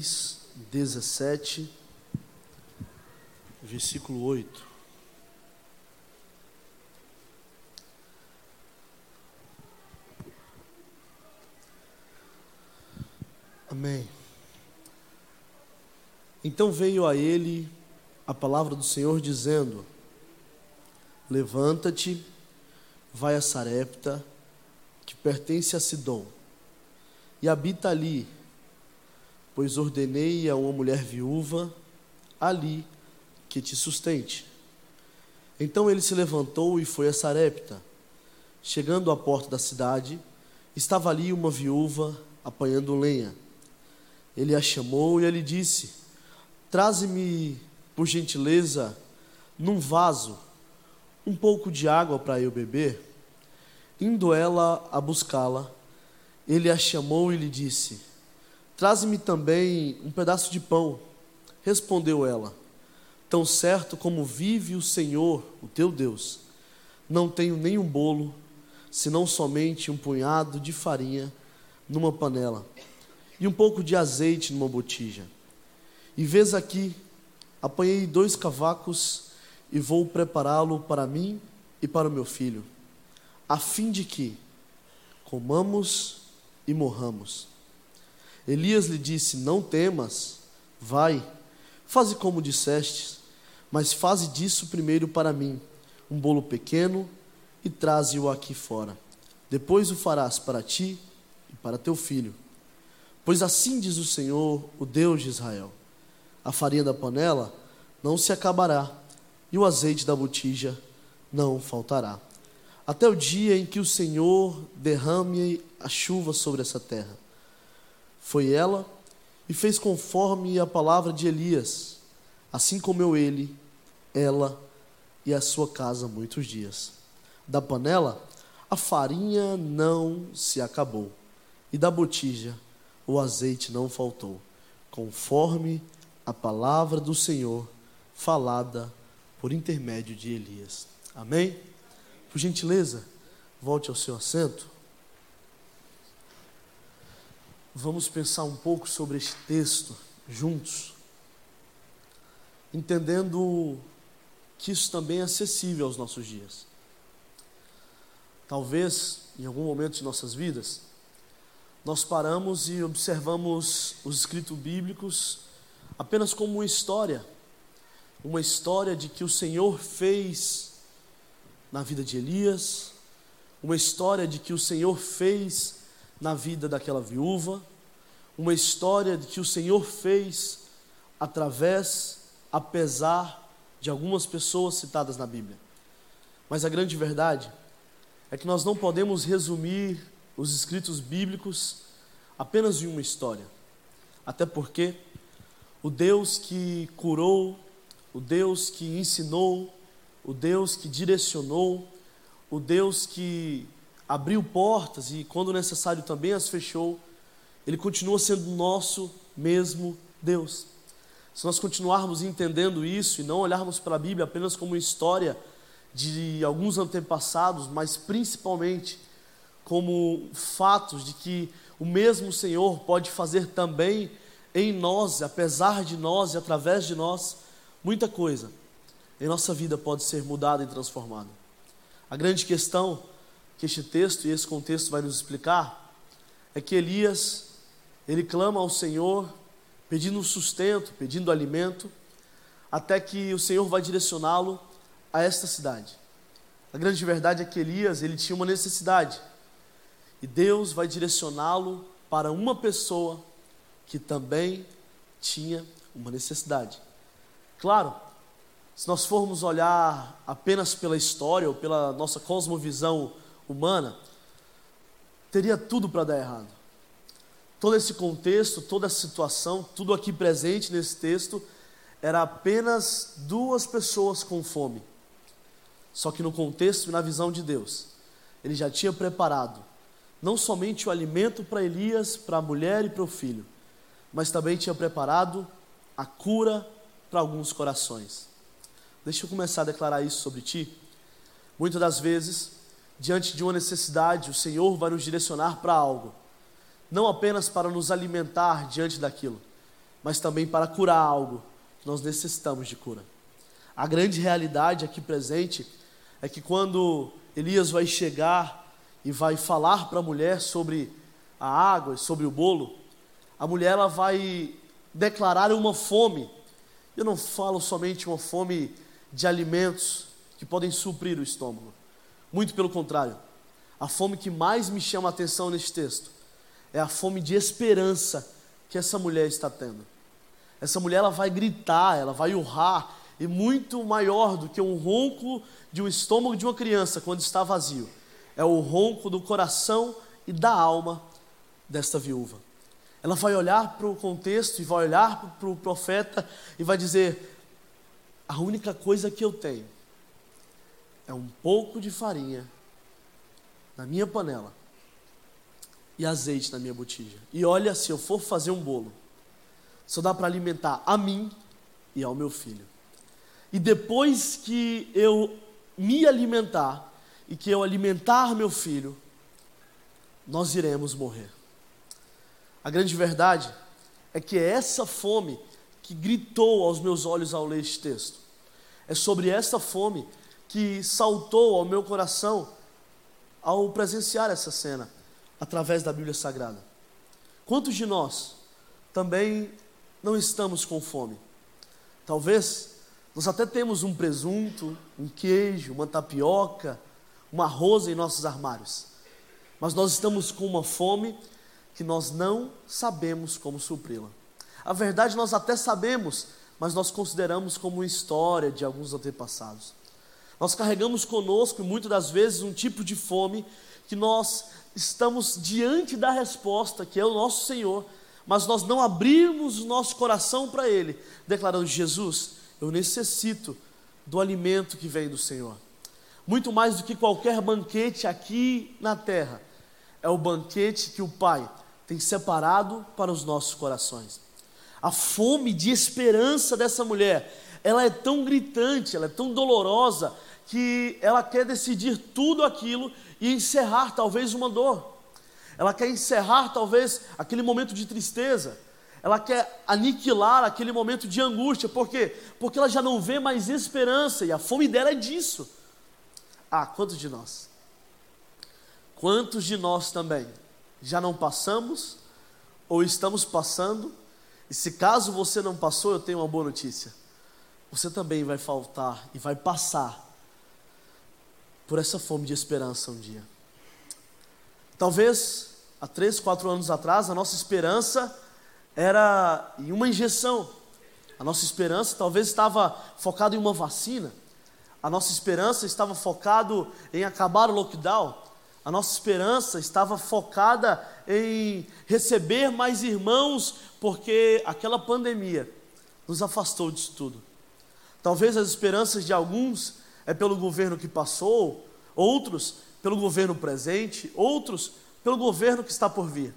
1 a Reis 17, versículo 8. Amém. Então veio a ele a palavra do Senhor dizendo: Levanta-te, vai a Sarepta, que pertence a Sidom, e habita ali, pois ordenei a uma mulher viúva ali que te sustente. Então ele se levantou e foi a Sarepta. Chegando à porta da cidade, estava ali uma viúva apanhando lenha. Ele a chamou e ele disse: Traze-me por gentileza, num vaso, um pouco de água para eu beber? Indo ela a buscá-la, ele a chamou e lhe disse: Traze-me também um pedaço de pão. Respondeu ela: Tão certo como vive o Senhor, o teu Deus, não tenho nem um bolo, senão somente um punhado de farinha numa panela e um pouco de azeite numa botija. E vês aqui Apanhei dois cavacos e vou prepará-lo para mim e para o meu filho, a fim de que comamos e morramos. Elias lhe disse: Não temas, vai, faze como disseste, mas faze disso primeiro para mim um bolo pequeno e traze-o aqui fora. Depois o farás para ti e para teu filho. Pois assim diz o Senhor, o Deus de Israel a farinha da panela não se acabará, e o azeite da botija não faltará, até o dia em que o Senhor derrame a chuva sobre essa terra. Foi ela e fez conforme a palavra de Elias, assim comeu ele, ela e a sua casa muitos dias. Da panela, a farinha não se acabou, e da botija, o azeite não faltou, conforme a palavra do Senhor falada por intermédio de Elias. Amém? Por gentileza, volte ao seu assento. Vamos pensar um pouco sobre este texto juntos, entendendo que isso também é acessível aos nossos dias. Talvez, em algum momento de nossas vidas, nós paramos e observamos os escritos bíblicos apenas como uma história, uma história de que o Senhor fez na vida de Elias, uma história de que o Senhor fez na vida daquela viúva, uma história de que o Senhor fez através, apesar de algumas pessoas citadas na Bíblia. Mas a grande verdade é que nós não podemos resumir os escritos bíblicos apenas em uma história. Até porque o Deus que curou, o Deus que ensinou, o Deus que direcionou, o Deus que abriu portas e, quando necessário, também as fechou, Ele continua sendo nosso mesmo Deus. Se nós continuarmos entendendo isso e não olharmos para a Bíblia apenas como história de alguns antepassados, mas principalmente como fatos de que o mesmo Senhor pode fazer também em nós, apesar de nós e através de nós, muita coisa em nossa vida pode ser mudada e transformada. A grande questão que este texto e esse contexto vai nos explicar é que Elias, ele clama ao Senhor pedindo sustento, pedindo alimento, até que o Senhor vai direcioná-lo a esta cidade. A grande verdade é que Elias, ele tinha uma necessidade. E Deus vai direcioná-lo para uma pessoa que também tinha uma necessidade. Claro, se nós formos olhar apenas pela história ou pela nossa cosmovisão humana, teria tudo para dar errado. Todo esse contexto, toda essa situação, tudo aqui presente nesse texto, era apenas duas pessoas com fome. Só que no contexto e na visão de Deus, ele já tinha preparado não somente o alimento para Elias, para a mulher e para o filho, mas também tinha preparado a cura para alguns corações. Deixa eu começar a declarar isso sobre ti. Muitas das vezes, diante de uma necessidade, o Senhor vai nos direcionar para algo. não apenas para nos alimentar diante daquilo, mas também para curar algo que nós necessitamos de cura. A grande realidade aqui presente é que quando Elias vai chegar e vai falar para a mulher sobre a água e sobre o bolo, a mulher ela vai declarar uma fome. Eu não falo somente uma fome de alimentos que podem suprir o estômago. Muito pelo contrário. A fome que mais me chama a atenção neste texto é a fome de esperança que essa mulher está tendo. Essa mulher ela vai gritar, ela vai urrar, e muito maior do que um ronco de um estômago de uma criança quando está vazio. É o ronco do coração e da alma desta viúva. Ela vai olhar para o contexto e vai olhar para o profeta e vai dizer: A única coisa que eu tenho é um pouco de farinha na minha panela e azeite na minha botija. E olha, se eu for fazer um bolo, só dá para alimentar a mim e ao meu filho. E depois que eu me alimentar e que eu alimentar meu filho, nós iremos morrer. A grande verdade é que é essa fome que gritou aos meus olhos ao ler este texto. É sobre essa fome que saltou ao meu coração ao presenciar essa cena através da Bíblia Sagrada. Quantos de nós também não estamos com fome? Talvez nós até temos um presunto, um queijo, uma tapioca, uma arroz em nossos armários, mas nós estamos com uma fome que nós não sabemos como supri-la. A verdade nós até sabemos, mas nós consideramos como história de alguns antepassados. Nós carregamos conosco muitas das vezes um tipo de fome que nós estamos diante da resposta, que é o nosso Senhor, mas nós não abrimos o nosso coração para Ele, declarando: Jesus, eu necessito do alimento que vem do Senhor. Muito mais do que qualquer banquete aqui na terra, é o banquete que o Pai tem separado para os nossos corações. A fome de esperança dessa mulher, ela é tão gritante, ela é tão dolorosa, que ela quer decidir tudo aquilo e encerrar talvez uma dor. Ela quer encerrar talvez aquele momento de tristeza. Ela quer aniquilar aquele momento de angústia. Por quê? Porque ela já não vê mais esperança e a fome dela é disso. Ah, quantos de nós? Quantos de nós também já não passamos ou estamos passando? E se caso você não passou, eu tenho uma boa notícia. Você também vai faltar e vai passar por essa fome de esperança um dia. Talvez há três, quatro anos atrás, a nossa esperança era em uma injeção. A nossa esperança talvez estava focada em uma vacina. A nossa esperança estava focado em acabar o lockdown. A nossa esperança estava focada em receber mais irmãos, porque aquela pandemia nos afastou disso tudo. Talvez as esperanças de alguns é pelo governo que passou, outros pelo governo presente, outros pelo governo que está por vir.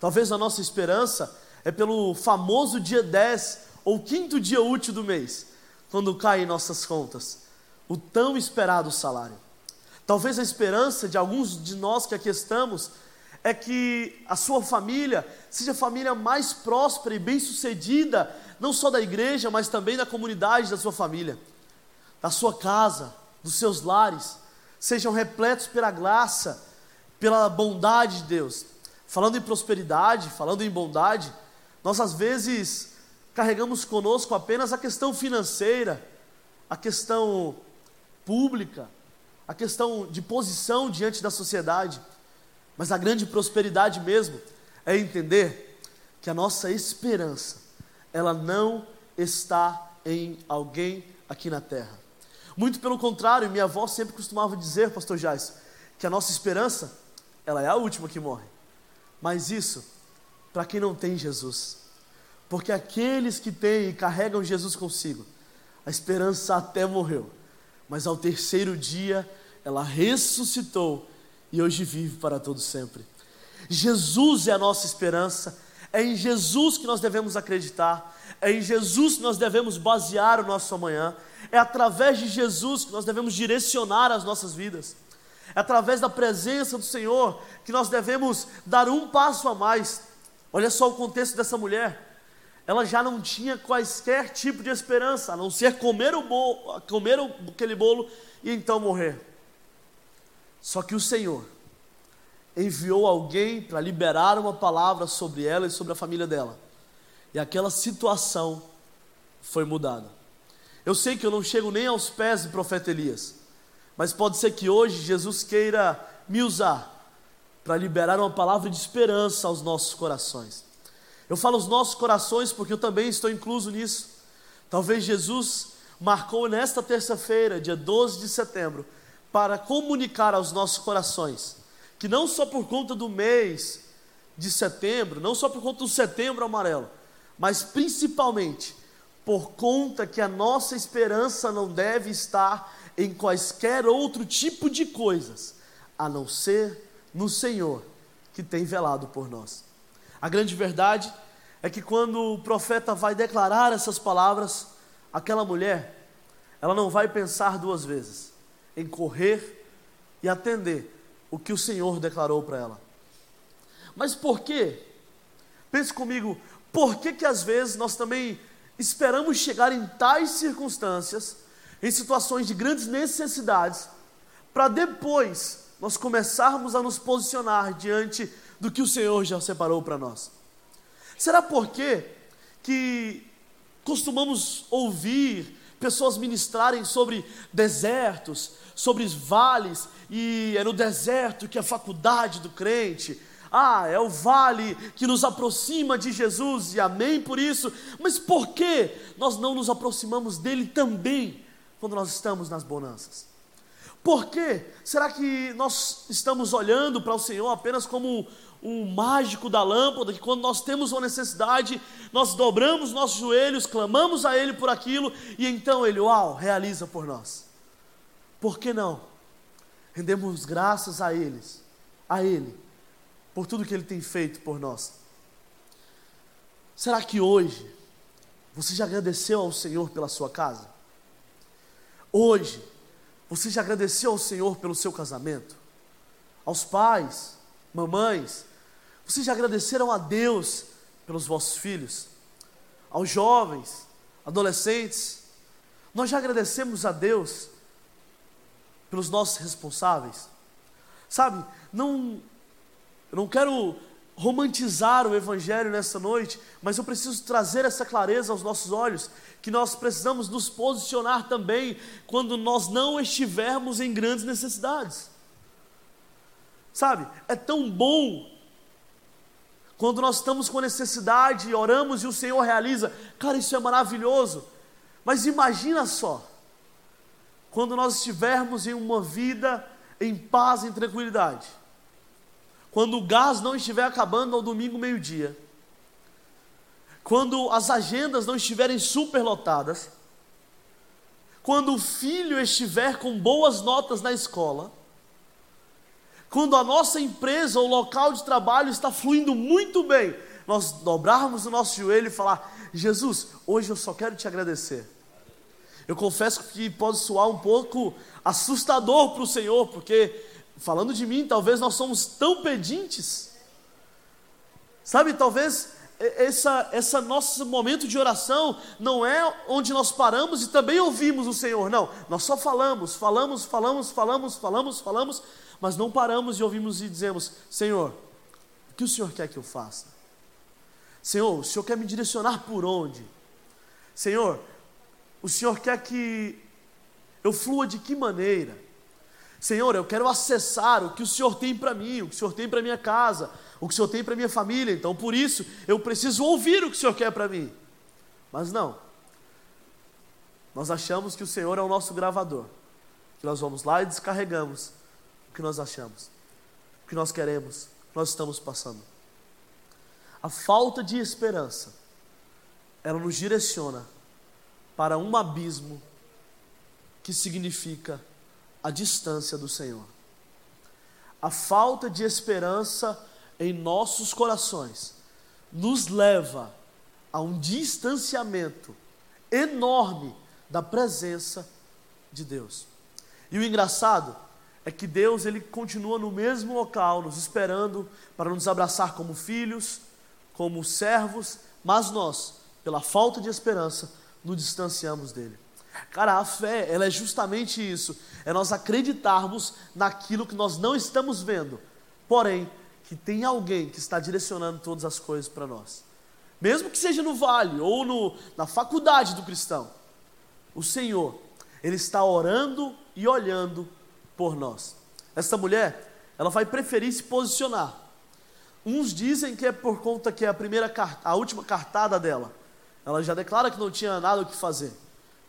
Talvez a nossa esperança é pelo famoso dia 10 ou quinto dia útil do mês, quando cai em nossas contas o tão esperado salário. Talvez a esperança de alguns de nós que aqui estamos é que a sua família seja a família mais próspera e bem-sucedida, não só da igreja, mas também da comunidade da sua família, da sua casa, dos seus lares, sejam repletos pela graça, pela bondade de Deus. Falando em prosperidade, falando em bondade, nós às vezes carregamos conosco apenas a questão financeira, a questão pública, a questão de posição diante da sociedade, mas a grande prosperidade mesmo é entender que a nossa esperança, ela não está em alguém aqui na terra. Muito pelo contrário, minha avó sempre costumava dizer, pastor Jais, que a nossa esperança, ela é a última que morre. Mas isso para quem não tem Jesus. Porque aqueles que têm e carregam Jesus consigo, a esperança até morreu, mas ao terceiro dia ela ressuscitou e hoje vive para todo sempre. Jesus é a nossa esperança, é em Jesus que nós devemos acreditar, é em Jesus que nós devemos basear o nosso amanhã, é através de Jesus que nós devemos direcionar as nossas vidas. é através da presença do Senhor que nós devemos dar um passo a mais. Olha só o contexto dessa mulher. Ela já não tinha quaisquer tipo de esperança, a não ser comer o bolo, comer aquele bolo e então morrer. Só que o Senhor enviou alguém para liberar uma palavra sobre ela e sobre a família dela. E aquela situação foi mudada. Eu sei que eu não chego nem aos pés do profeta Elias, mas pode ser que hoje Jesus queira me usar para liberar uma palavra de esperança aos nossos corações. Eu falo os nossos corações porque eu também estou incluso nisso. Talvez Jesus marcou nesta terça-feira, dia 12 de setembro, para comunicar aos nossos corações que não só por conta do mês de setembro, não só por conta do setembro amarelo, mas principalmente por conta que a nossa esperança não deve estar em quaisquer outro tipo de coisas, a não ser no Senhor que tem velado por nós. A grande verdade é que quando o profeta vai declarar essas palavras, aquela mulher, ela não vai pensar duas vezes em correr e atender o que o Senhor declarou para ela. Mas por quê? Pense comigo, por que que às vezes nós também esperamos chegar em tais circunstâncias, em situações de grandes necessidades, para depois nós começarmos a nos posicionar diante do que o Senhor já separou para nós? Será por quê que costumamos ouvir pessoas ministrarem sobre desertos, sobre vales, e é no deserto que é a faculdade do crente. Ah, é o vale que nos aproxima de Jesus, e amém por isso. Mas por que nós não nos aproximamos dele também quando nós estamos nas bonanças? Por que será que nós estamos olhando para o Senhor apenas como um mágico da lâmpada, que quando nós temos uma necessidade, nós dobramos nossos joelhos, clamamos a Ele por aquilo, e então Ele, uau, realiza por nós. Por que não? Rendemos graças a eles, a Ele, por tudo que Ele tem feito por nós. Será que hoje você já agradeceu ao Senhor pela sua casa? Hoje, você já agradeceu ao Senhor pelo seu casamento? Aos pais, mamães, vocês já agradeceram a Deus pelos vossos filhos? Aos jovens, adolescentes, nós já agradecemos a Deus pelos nossos responsáveis? Sabe, não, eu não quero romantizar o Evangelho nessa noite, mas eu preciso trazer essa clareza aos nossos olhos, que nós precisamos nos posicionar também quando nós não estivermos em grandes necessidades. Sabe, é tão bom quando nós estamos com necessidade, oramos e o Senhor realiza, cara, isso é maravilhoso. Mas imagina só, quando nós estivermos em uma vida em paz, em tranquilidade, quando o gás não estiver acabando ao domingo meio-dia, quando as agendas não estiverem superlotadas, quando o filho estiver com boas notas na escola, quando a nossa empresa ou local de trabalho está fluindo muito bem, nós dobrarmos o nosso joelho e falar: Jesus, hoje eu só quero te agradecer. Eu confesso que pode soar um pouco assustador para o Senhor, porque, falando de mim, talvez nós somos tão pedintes. Sabe, talvez essa, essa nosso momento de oração não é onde nós paramos e também ouvimos o Senhor, não. Nós só falamos, falamos, falamos, falamos, falamos, falamos, mas não paramos e ouvimos e dizemos: Senhor, o que o Senhor quer que eu faça? Senhor, o Senhor quer me direcionar por onde? Senhor, o Senhor quer que eu flua de que maneira? Senhor, eu quero acessar o que o Senhor tem para mim, o que o Senhor tem para minha casa, o que o Senhor tem para minha família. Então, por isso, eu preciso ouvir o que o Senhor quer para mim. Mas não. Nós achamos que o Senhor é o nosso gravador. Que nós vamos lá e descarregamos que nós achamos, o que nós queremos, o que nós estamos passando. A falta de esperança, ela nos direciona para um abismo que significa a distância do Senhor. A falta de esperança em nossos corações nos leva a um distanciamento enorme da presença de Deus. E o engraçado é que Deus ele continua no mesmo local, nos esperando para nos abraçar como filhos, como servos, mas nós, pela falta de esperança, nos distanciamos dele. Cara, a fé, ela é justamente isso, é nós acreditarmos naquilo que nós não estamos vendo, porém, que tem alguém que está direcionando todas as coisas para nós. Mesmo que seja no vale ou no, na faculdade do cristão, o Senhor, Ele está orando e olhando por nós. Essa mulher, ela vai preferir se posicionar. Uns dizem que é por conta que é a primeira a última cartada dela. Ela já declara que não tinha nada o que fazer.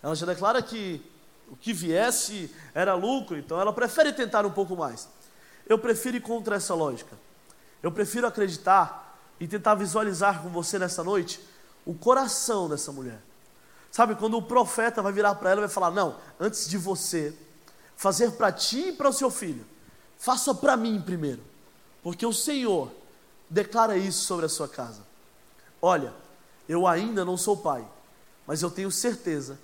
Ela já declara que o que viesse era lucro, então ela prefere tentar um pouco mais. Eu prefiro ir contra essa lógica. Eu prefiro acreditar e tentar visualizar com você nessa noite o coração dessa mulher. Sabe, quando o profeta vai virar para ela e vai falar: Não, antes de você fazer para ti e para o seu filho, faça para mim primeiro, porque o Senhor declara isso sobre a sua casa. Olha, eu ainda não sou pai, mas eu tenho certeza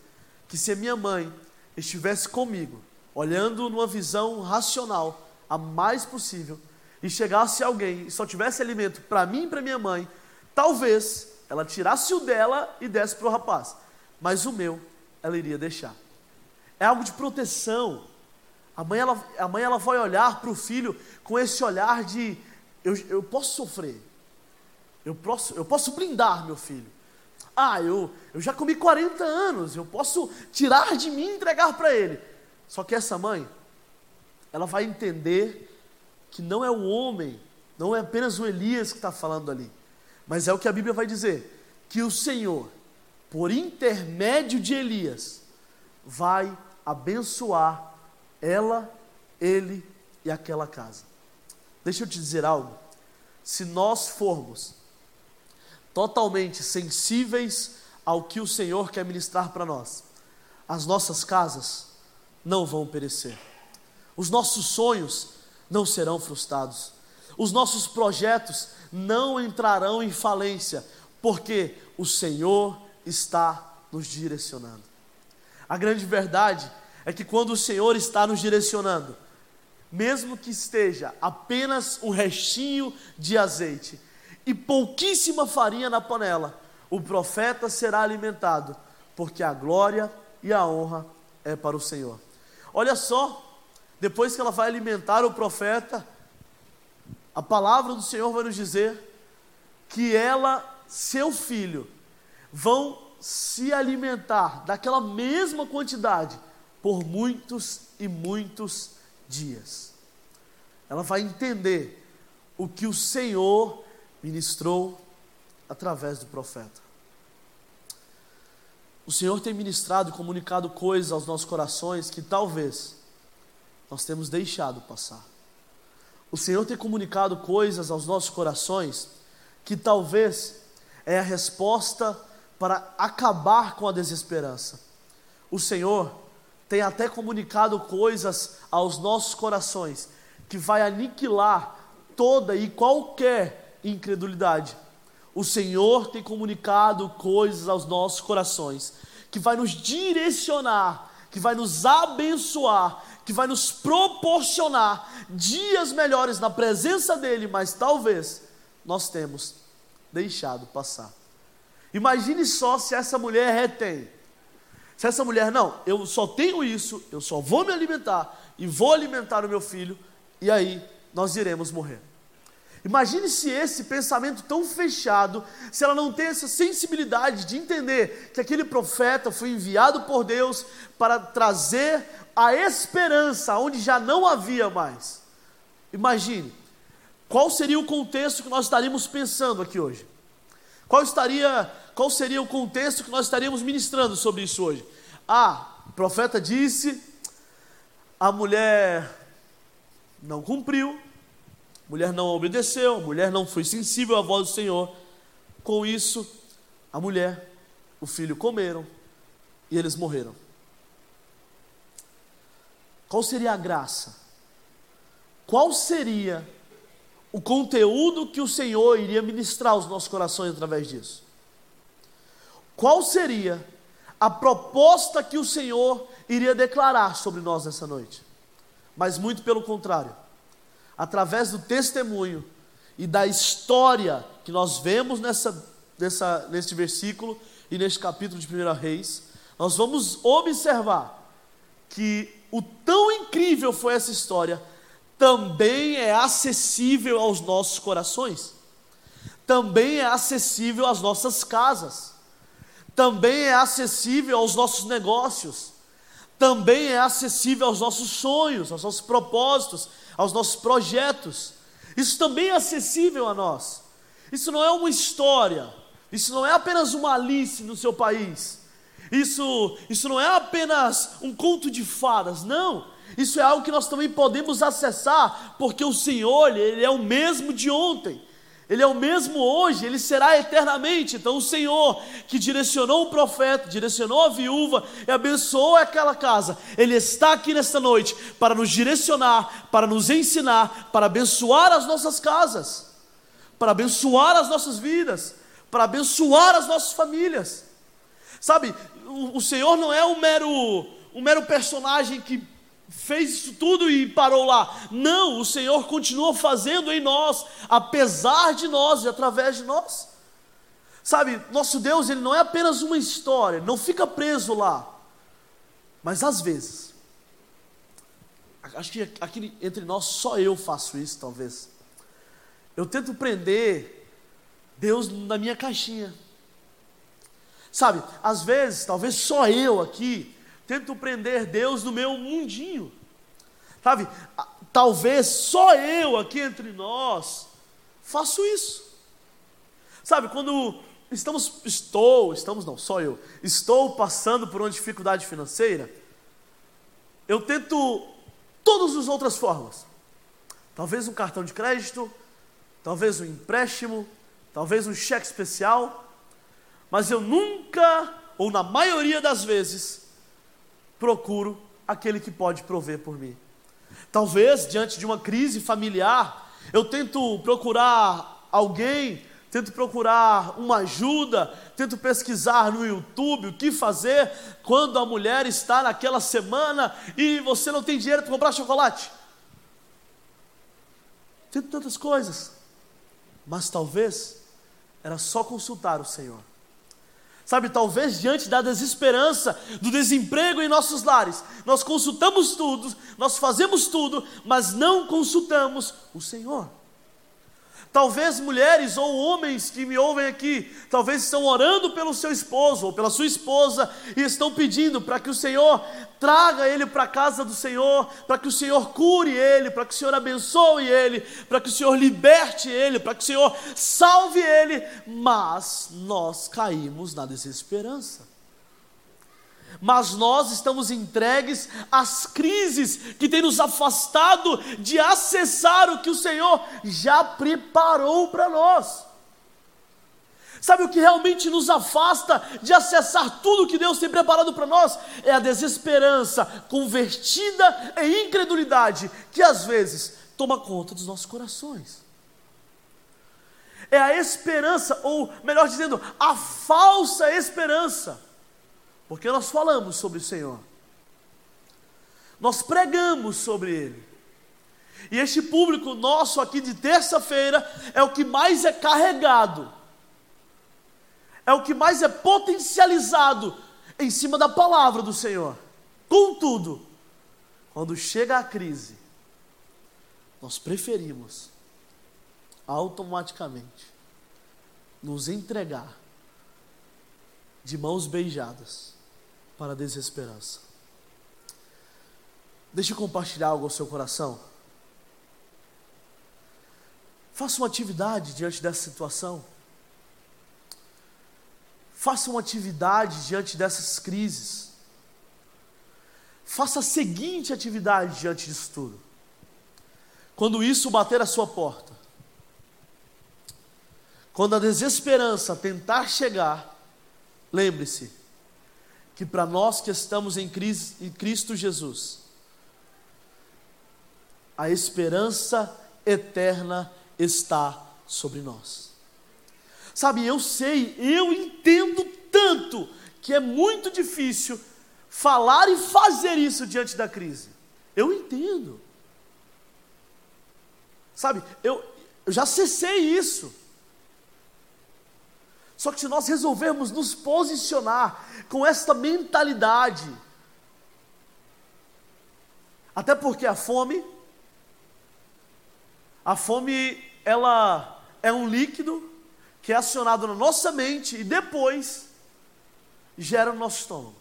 que se a minha mãe estivesse comigo, olhando numa visão racional, a mais possível, e chegasse alguém e só tivesse alimento para mim e para minha mãe, talvez ela tirasse o dela e desse para o rapaz, mas o meu ela iria deixar. É algo de proteção, a mãe, ela, a mãe ela vai olhar para o filho com esse olhar de: eu, eu posso sofrer, eu posso, eu posso blindar meu filho. Ah, eu, eu já comi 40 anos, eu posso tirar de mim e entregar para ele. Só que essa mãe, ela vai entender que não é o homem, não é apenas o Elias que está falando ali, mas é o que a Bíblia vai dizer: que o Senhor, por intermédio de Elias, vai abençoar ela, ele e aquela casa. Deixa eu te dizer algo. Se nós formos totalmente sensíveis ao que o Senhor quer ministrar para nós, as nossas casas não vão perecer, os nossos sonhos não serão frustrados, os nossos projetos não entrarão em falência, porque o Senhor está nos direcionando. A grande verdade é é que quando o Senhor está nos direcionando, mesmo que esteja apenas um restinho de azeite e pouquíssima farinha na panela, o profeta será alimentado, porque a glória e a honra é para o Senhor. Olha só, depois que ela vai alimentar o profeta, a palavra do Senhor vai nos dizer que ela, seu filho, vão se alimentar daquela mesma quantidade por muitos e muitos dias. Ela vai entender o que o Senhor ministrou através do profeta. O Senhor tem ministrado e comunicado coisas aos nossos corações que talvez nós temos deixado passar. O Senhor tem comunicado coisas aos nossos corações que talvez é a resposta para acabar com a desesperança. O Senhor tem até comunicado coisas aos nossos corações que vai aniquilar toda e qualquer incredulidade. O Senhor tem comunicado coisas aos nossos corações que vai nos direcionar, que vai nos abençoar, que vai nos proporcionar dias melhores na presença dele, mas talvez nós temos deixado passar. Imagine só se essa mulher retém se essa mulher, não, eu só tenho isso, eu só vou me alimentar e vou alimentar o meu filho, e aí nós iremos morrer. Imagine se esse pensamento tão fechado, se ela não tem essa sensibilidade de entender que aquele profeta foi enviado por Deus para trazer a esperança onde já não havia mais. Imagine, qual seria o contexto que nós estaríamos pensando aqui hoje? Qual estaria qual seria o contexto que nós estaríamos ministrando sobre isso hoje? Ah, o profeta disse, a mulher não cumpriu, a mulher não obedeceu, a mulher não foi sensível à voz do Senhor. Com isso, a mulher, o filho comeram e eles morreram. Qual seria a graça? Qual seria o conteúdo que o Senhor iria ministrar aos nossos corações através disso? qual seria a proposta que o Senhor iria declarar sobre nós nessa noite? mas muito pelo contrário. Através do testemunho e da história que nós vemos nessa, nessa, neste versículo e neste capítulo de 1 Reis, nós vamos observar que o tão incrível foi essa história, também é acessível aos nossos corações, também é acessível às nossas casas, também é acessível aos nossos negócios, também é acessível aos nossos sonhos, aos nossos propósitos, aos nossos projetos. Isso também é acessível a nós. Isso não é uma história, isso não é apenas uma Alice no seu país. Isso, isso não é apenas um conto de fadas, não. Isso é algo que nós também podemos acessar, porque o Senhor, Ele é o mesmo de ontem. Ele é o mesmo hoje, ele será eternamente. Então, o Senhor que direcionou o profeta, direcionou a viúva e abençoou aquela casa, ele está aqui nesta noite para nos direcionar, para nos ensinar, para abençoar as nossas casas, para abençoar as nossas vidas, para abençoar as nossas famílias. Sabe, o, o Senhor não é um mero, um mero personagem que fez isso tudo e parou lá. Não, o Senhor continua fazendo em nós, apesar de nós e através de nós. Sabe, nosso Deus, ele não é apenas uma história, não fica preso lá. Mas às vezes, acho que aqui entre nós só eu faço isso, talvez. Eu tento prender Deus na minha caixinha. Sabe, às vezes, talvez só eu aqui tento prender Deus no meu mundinho. Sabe? Talvez só eu aqui entre nós faço isso. Sabe, quando estamos, estou, estamos não, só eu, estou passando por uma dificuldade financeira, eu tento todas as outras formas. Talvez um cartão de crédito, talvez um empréstimo, talvez um cheque especial, mas eu nunca, ou na maioria das vezes, procuro aquele que pode prover por mim. Talvez diante de uma crise familiar, eu tento procurar alguém, tento procurar uma ajuda, tento pesquisar no YouTube o que fazer quando a mulher está naquela semana e você não tem dinheiro para comprar chocolate. Tento tantas coisas, mas talvez era só consultar o Senhor. Sabe, talvez diante da desesperança, do desemprego em nossos lares, nós consultamos tudo, nós fazemos tudo, mas não consultamos o Senhor. Talvez mulheres ou homens que me ouvem aqui, talvez estão orando pelo seu esposo ou pela sua esposa e estão pedindo para que o Senhor traga ele para a casa do Senhor, para que o Senhor cure ele, para que o Senhor abençoe ele, para que o Senhor liberte ele, para que o Senhor salve ele, mas nós caímos na desesperança mas nós estamos entregues às crises que têm nos afastado de acessar o que o Senhor já preparou para nós. Sabe o que realmente nos afasta de acessar tudo que Deus tem preparado para nós? É a desesperança convertida em incredulidade que às vezes toma conta dos nossos corações. É a esperança, ou melhor dizendo, a falsa esperança porque nós falamos sobre o Senhor. Nós pregamos sobre Ele. E este público nosso aqui de terça-feira é o que mais é carregado, é o que mais é potencializado em cima da palavra do Senhor. Contudo, quando chega a crise, nós preferimos automaticamente nos entregar de mãos beijadas para a desesperança. Deixe eu compartilhar algo ao seu coração. Faça uma atividade diante dessa situação. Faça uma atividade diante dessas crises. Faça a seguinte atividade diante disso tudo. Quando isso bater a sua porta, quando a desesperança tentar chegar, lembre-se, que para nós que estamos em Cristo Jesus, a esperança eterna está sobre nós. Sabe, eu sei, eu entendo tanto que é muito difícil falar e fazer isso diante da crise. Eu entendo. Sabe, eu, eu já cessei isso. Só que se nós resolvermos nos posicionar com esta mentalidade, até porque a fome, a fome, ela é um líquido que é acionado na nossa mente e depois gera no nosso estômago.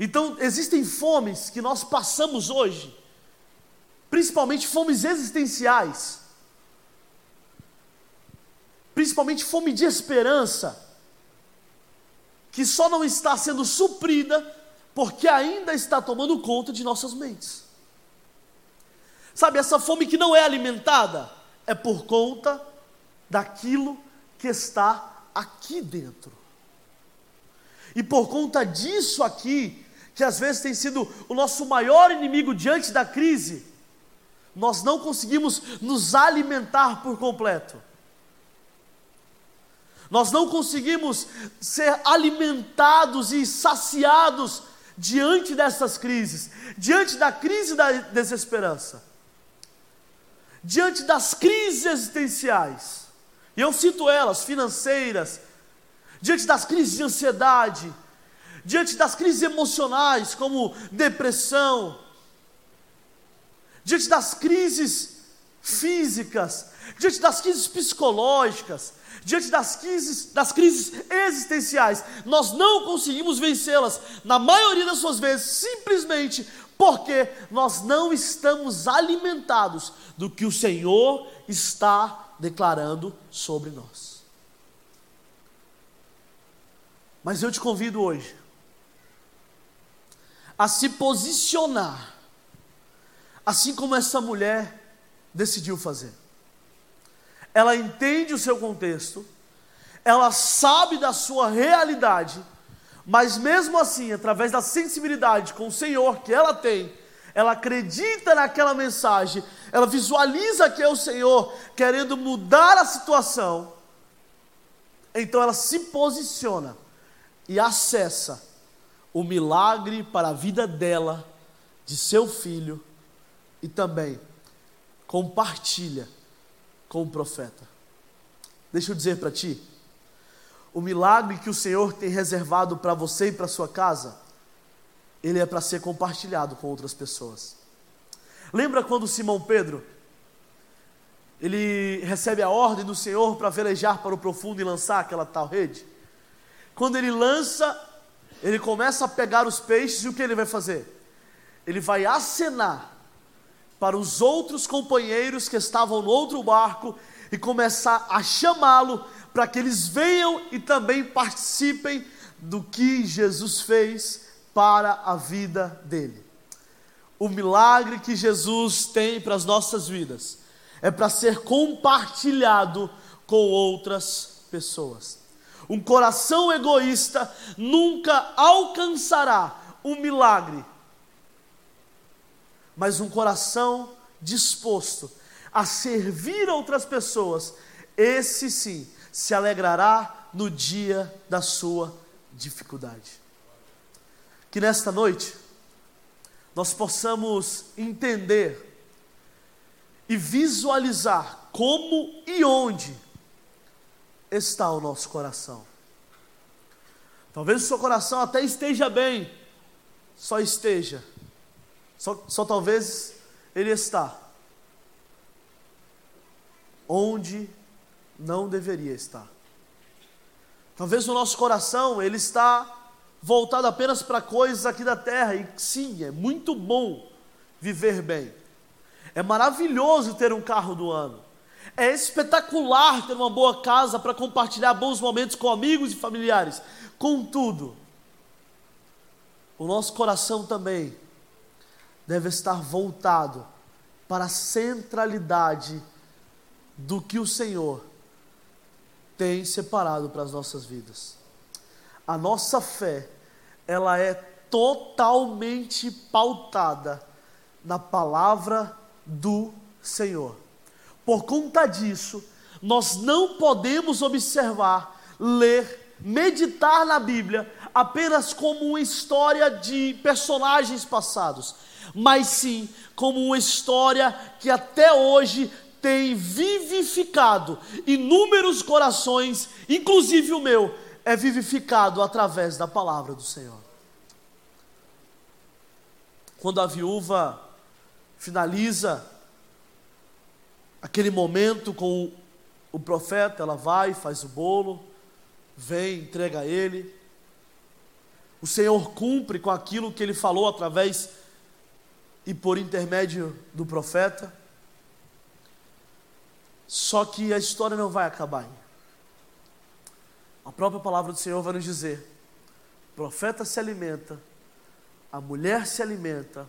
Então, existem fomes que nós passamos hoje, principalmente fomes existenciais, principalmente fome de esperança, que só não está sendo suprida porque ainda está tomando conta de nossas mentes. Sabe, essa fome que não é alimentada é por conta daquilo que está aqui dentro. E por conta disso aqui, que às vezes tem sido o nosso maior inimigo diante da crise, nós não conseguimos nos alimentar por completo. Nós não conseguimos ser alimentados e saciados diante dessas crises, diante da crise da desesperança, diante das crises existenciais, e eu cito elas, financeiras, diante das crises de ansiedade, diante das crises emocionais, como depressão, diante das crises físicas, diante das crises psicológicas, diante das crises, das crises existenciais, nós não conseguimos vencê-las, na maioria das suas vezes, simplesmente porque nós não estamos alimentados do que o Senhor está declarando sobre nós. Mas eu te convido hoje a se posicionar, assim como essa mulher decidiu fazer ela entende o seu contexto, ela sabe da sua realidade, mas mesmo assim, através da sensibilidade com o Senhor que ela tem, ela acredita naquela mensagem, ela visualiza que é o Senhor querendo mudar a situação, então ela se posiciona e acessa o milagre para a vida dela, de seu filho e também compartilha com o profeta. Deixa eu dizer para ti, o milagre que o Senhor tem reservado para você e para sua casa, ele é para ser compartilhado com outras pessoas. Lembra quando Simão Pedro ele recebe a ordem do Senhor para velejar para o profundo e lançar aquela tal rede? Quando ele lança, ele começa a pegar os peixes e o que ele vai fazer? Ele vai acenar para os outros companheiros que estavam no outro barco e começar a chamá-lo para que eles venham e também participem do que Jesus fez para a vida dele. O milagre que Jesus tem para as nossas vidas é para ser compartilhado com outras pessoas. Um coração egoísta nunca alcançará um milagre mas um coração disposto a servir outras pessoas, esse sim se alegrará no dia da sua dificuldade. Que nesta noite nós possamos entender e visualizar como e onde está o nosso coração. Talvez o seu coração até esteja bem, só esteja só, só talvez ele está onde não deveria estar. Talvez o nosso coração ele está voltado apenas para coisas aqui da terra e sim, é muito bom viver bem. É maravilhoso ter um carro do ano. É espetacular ter uma boa casa para compartilhar bons momentos com amigos e familiares. Contudo, o nosso coração também deve estar voltado para a centralidade do que o Senhor tem separado para as nossas vidas. A nossa fé, ela é totalmente pautada na palavra do Senhor. Por conta disso, nós não podemos observar, ler, meditar na Bíblia apenas como uma história de personagens passados, mas sim como uma história que até hoje tem vivificado inúmeros corações, inclusive o meu, é vivificado através da palavra do Senhor. Quando a viúva finaliza aquele momento com o profeta, ela vai, faz o bolo, vem, entrega a ele. O Senhor cumpre com aquilo que ele falou através e por intermédio do profeta. Só que a história não vai acabar. A própria palavra do Senhor vai nos dizer: o profeta se alimenta, a mulher se alimenta,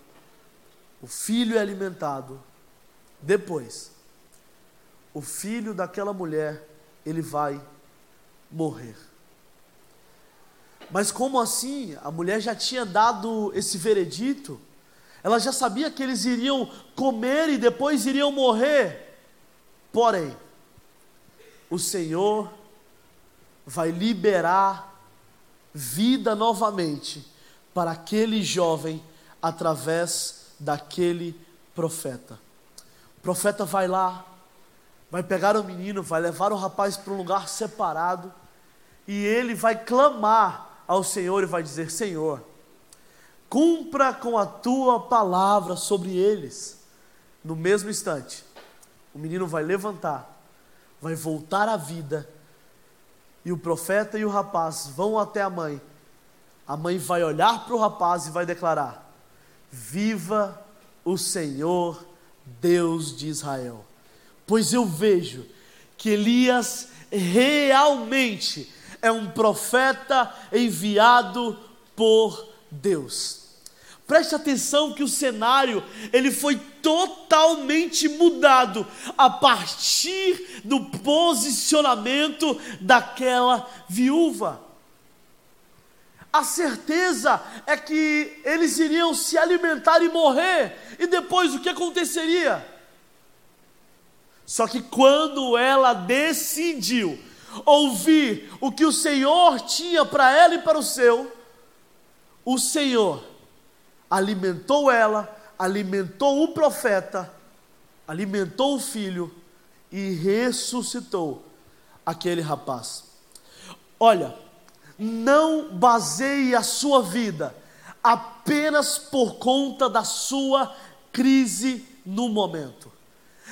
o filho é alimentado. Depois, o filho daquela mulher, ele vai morrer. Mas como assim? A mulher já tinha dado esse veredito, ela já sabia que eles iriam comer e depois iriam morrer. Porém, o Senhor vai liberar vida novamente para aquele jovem através daquele profeta. O profeta vai lá, vai pegar o menino, vai levar o rapaz para um lugar separado e ele vai clamar ao Senhor e vai dizer: Senhor, cumpra com a tua palavra sobre eles. No mesmo instante, o menino vai levantar, vai voltar à vida, e o profeta e o rapaz vão até a mãe. A mãe vai olhar para o rapaz e vai declarar: Viva o Senhor, Deus de Israel. Pois eu vejo que Elias realmente é um profeta enviado por Deus. Preste atenção que o cenário ele foi totalmente mudado a partir do posicionamento daquela viúva. A certeza é que eles iriam se alimentar e morrer, e depois o que aconteceria? Só que quando ela decidiu ouvir o que o Senhor tinha para ela e para o seu, o Senhor alimentou ela, alimentou o profeta, alimentou o filho e ressuscitou aquele rapaz. Olha, não baseie a sua vida apenas por conta da sua crise no momento.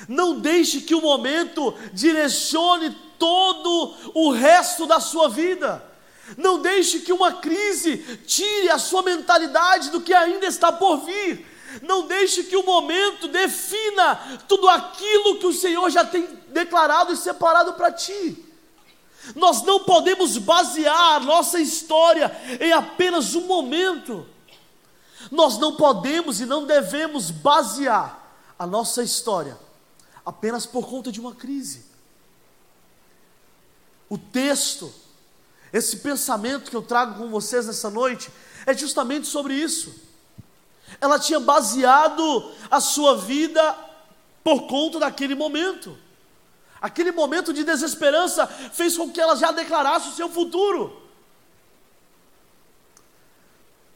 Não deixe que o momento direcione todo o resto da sua vida. Não deixe que uma crise tire a sua mentalidade do que ainda está por vir. Não deixe que o momento defina tudo aquilo que o Senhor já tem declarado e separado para ti. Nós não podemos basear a nossa história em apenas um momento. Nós não podemos e não devemos basear a nossa história apenas por conta de uma crise. O texto esse pensamento que eu trago com vocês nessa noite é justamente sobre isso. Ela tinha baseado a sua vida por conta daquele momento. Aquele momento de desesperança fez com que ela já declarasse o seu futuro.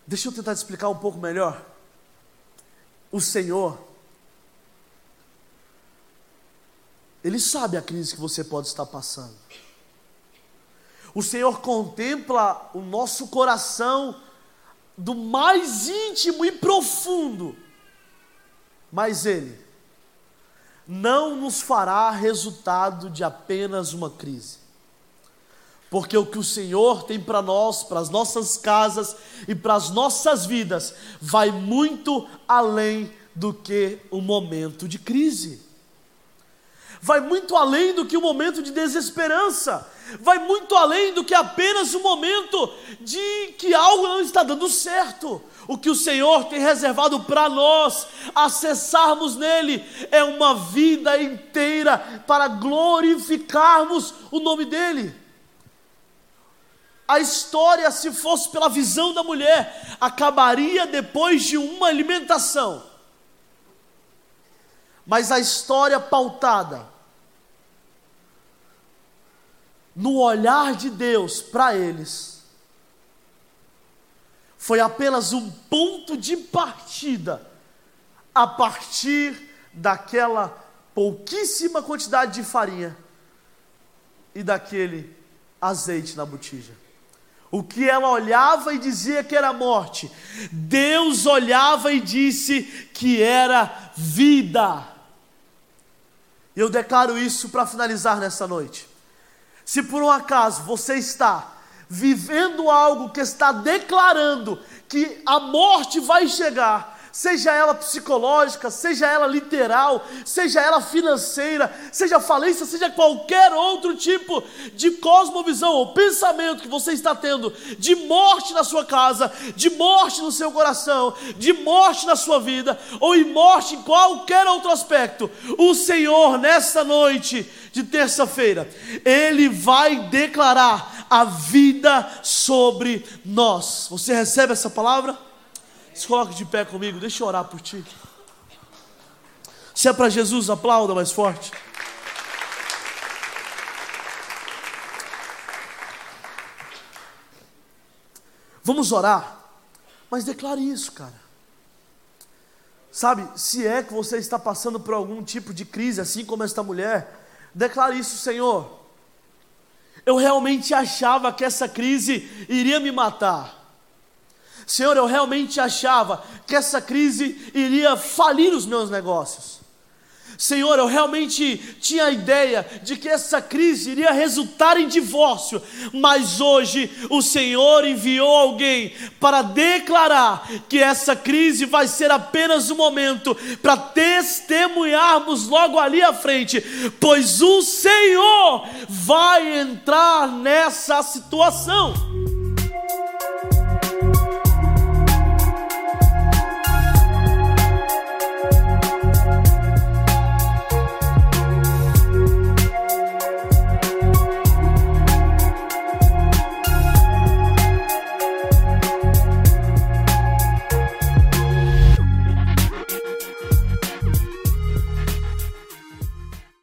Deixa eu tentar explicar um pouco melhor. O Senhor, Ele sabe a crise que você pode estar passando. O Senhor contempla o nosso coração do mais íntimo e profundo, mas Ele não nos fará resultado de apenas uma crise. Porque o que o Senhor tem para nós, para as nossas casas e para as nossas vidas, vai muito além do que o momento de crise. Vai muito além do que o momento de desesperança vai muito além do que apenas o momento de que algo não está dando certo. O que o Senhor tem reservado para nós, acessarmos nele, é uma vida inteira para glorificarmos o nome dele. A história, se fosse pela visão da mulher, acabaria depois de uma alimentação. Mas a história pautada no olhar de Deus para eles, foi apenas um ponto de partida a partir daquela pouquíssima quantidade de farinha e daquele azeite na botija. O que ela olhava e dizia que era morte, Deus olhava e disse que era vida. Eu declaro isso para finalizar nessa noite. Se por um acaso você está vivendo algo que está declarando que a morte vai chegar, seja ela psicológica, seja ela literal, seja ela financeira, seja falência, seja qualquer outro tipo de cosmovisão ou pensamento que você está tendo de morte na sua casa, de morte no seu coração, de morte na sua vida, ou em morte em qualquer outro aspecto, o Senhor, nessa noite de terça-feira, Ele vai declarar a vida sobre nós. Você recebe essa palavra? Se coloque de pé comigo, deixa eu orar por ti. Se é para Jesus, aplauda mais forte. Vamos orar, mas declare isso, cara. Sabe, se é que você está passando por algum tipo de crise, assim como esta mulher, declare isso, Senhor. Eu realmente achava que essa crise iria me matar. Senhor, eu realmente achava que essa crise iria falir os meus negócios. Senhor, eu realmente tinha a ideia de que essa crise iria resultar em divórcio, mas hoje o Senhor enviou alguém para declarar que essa crise vai ser apenas um momento para testemunharmos logo ali à frente, pois o Senhor vai entrar nessa situação.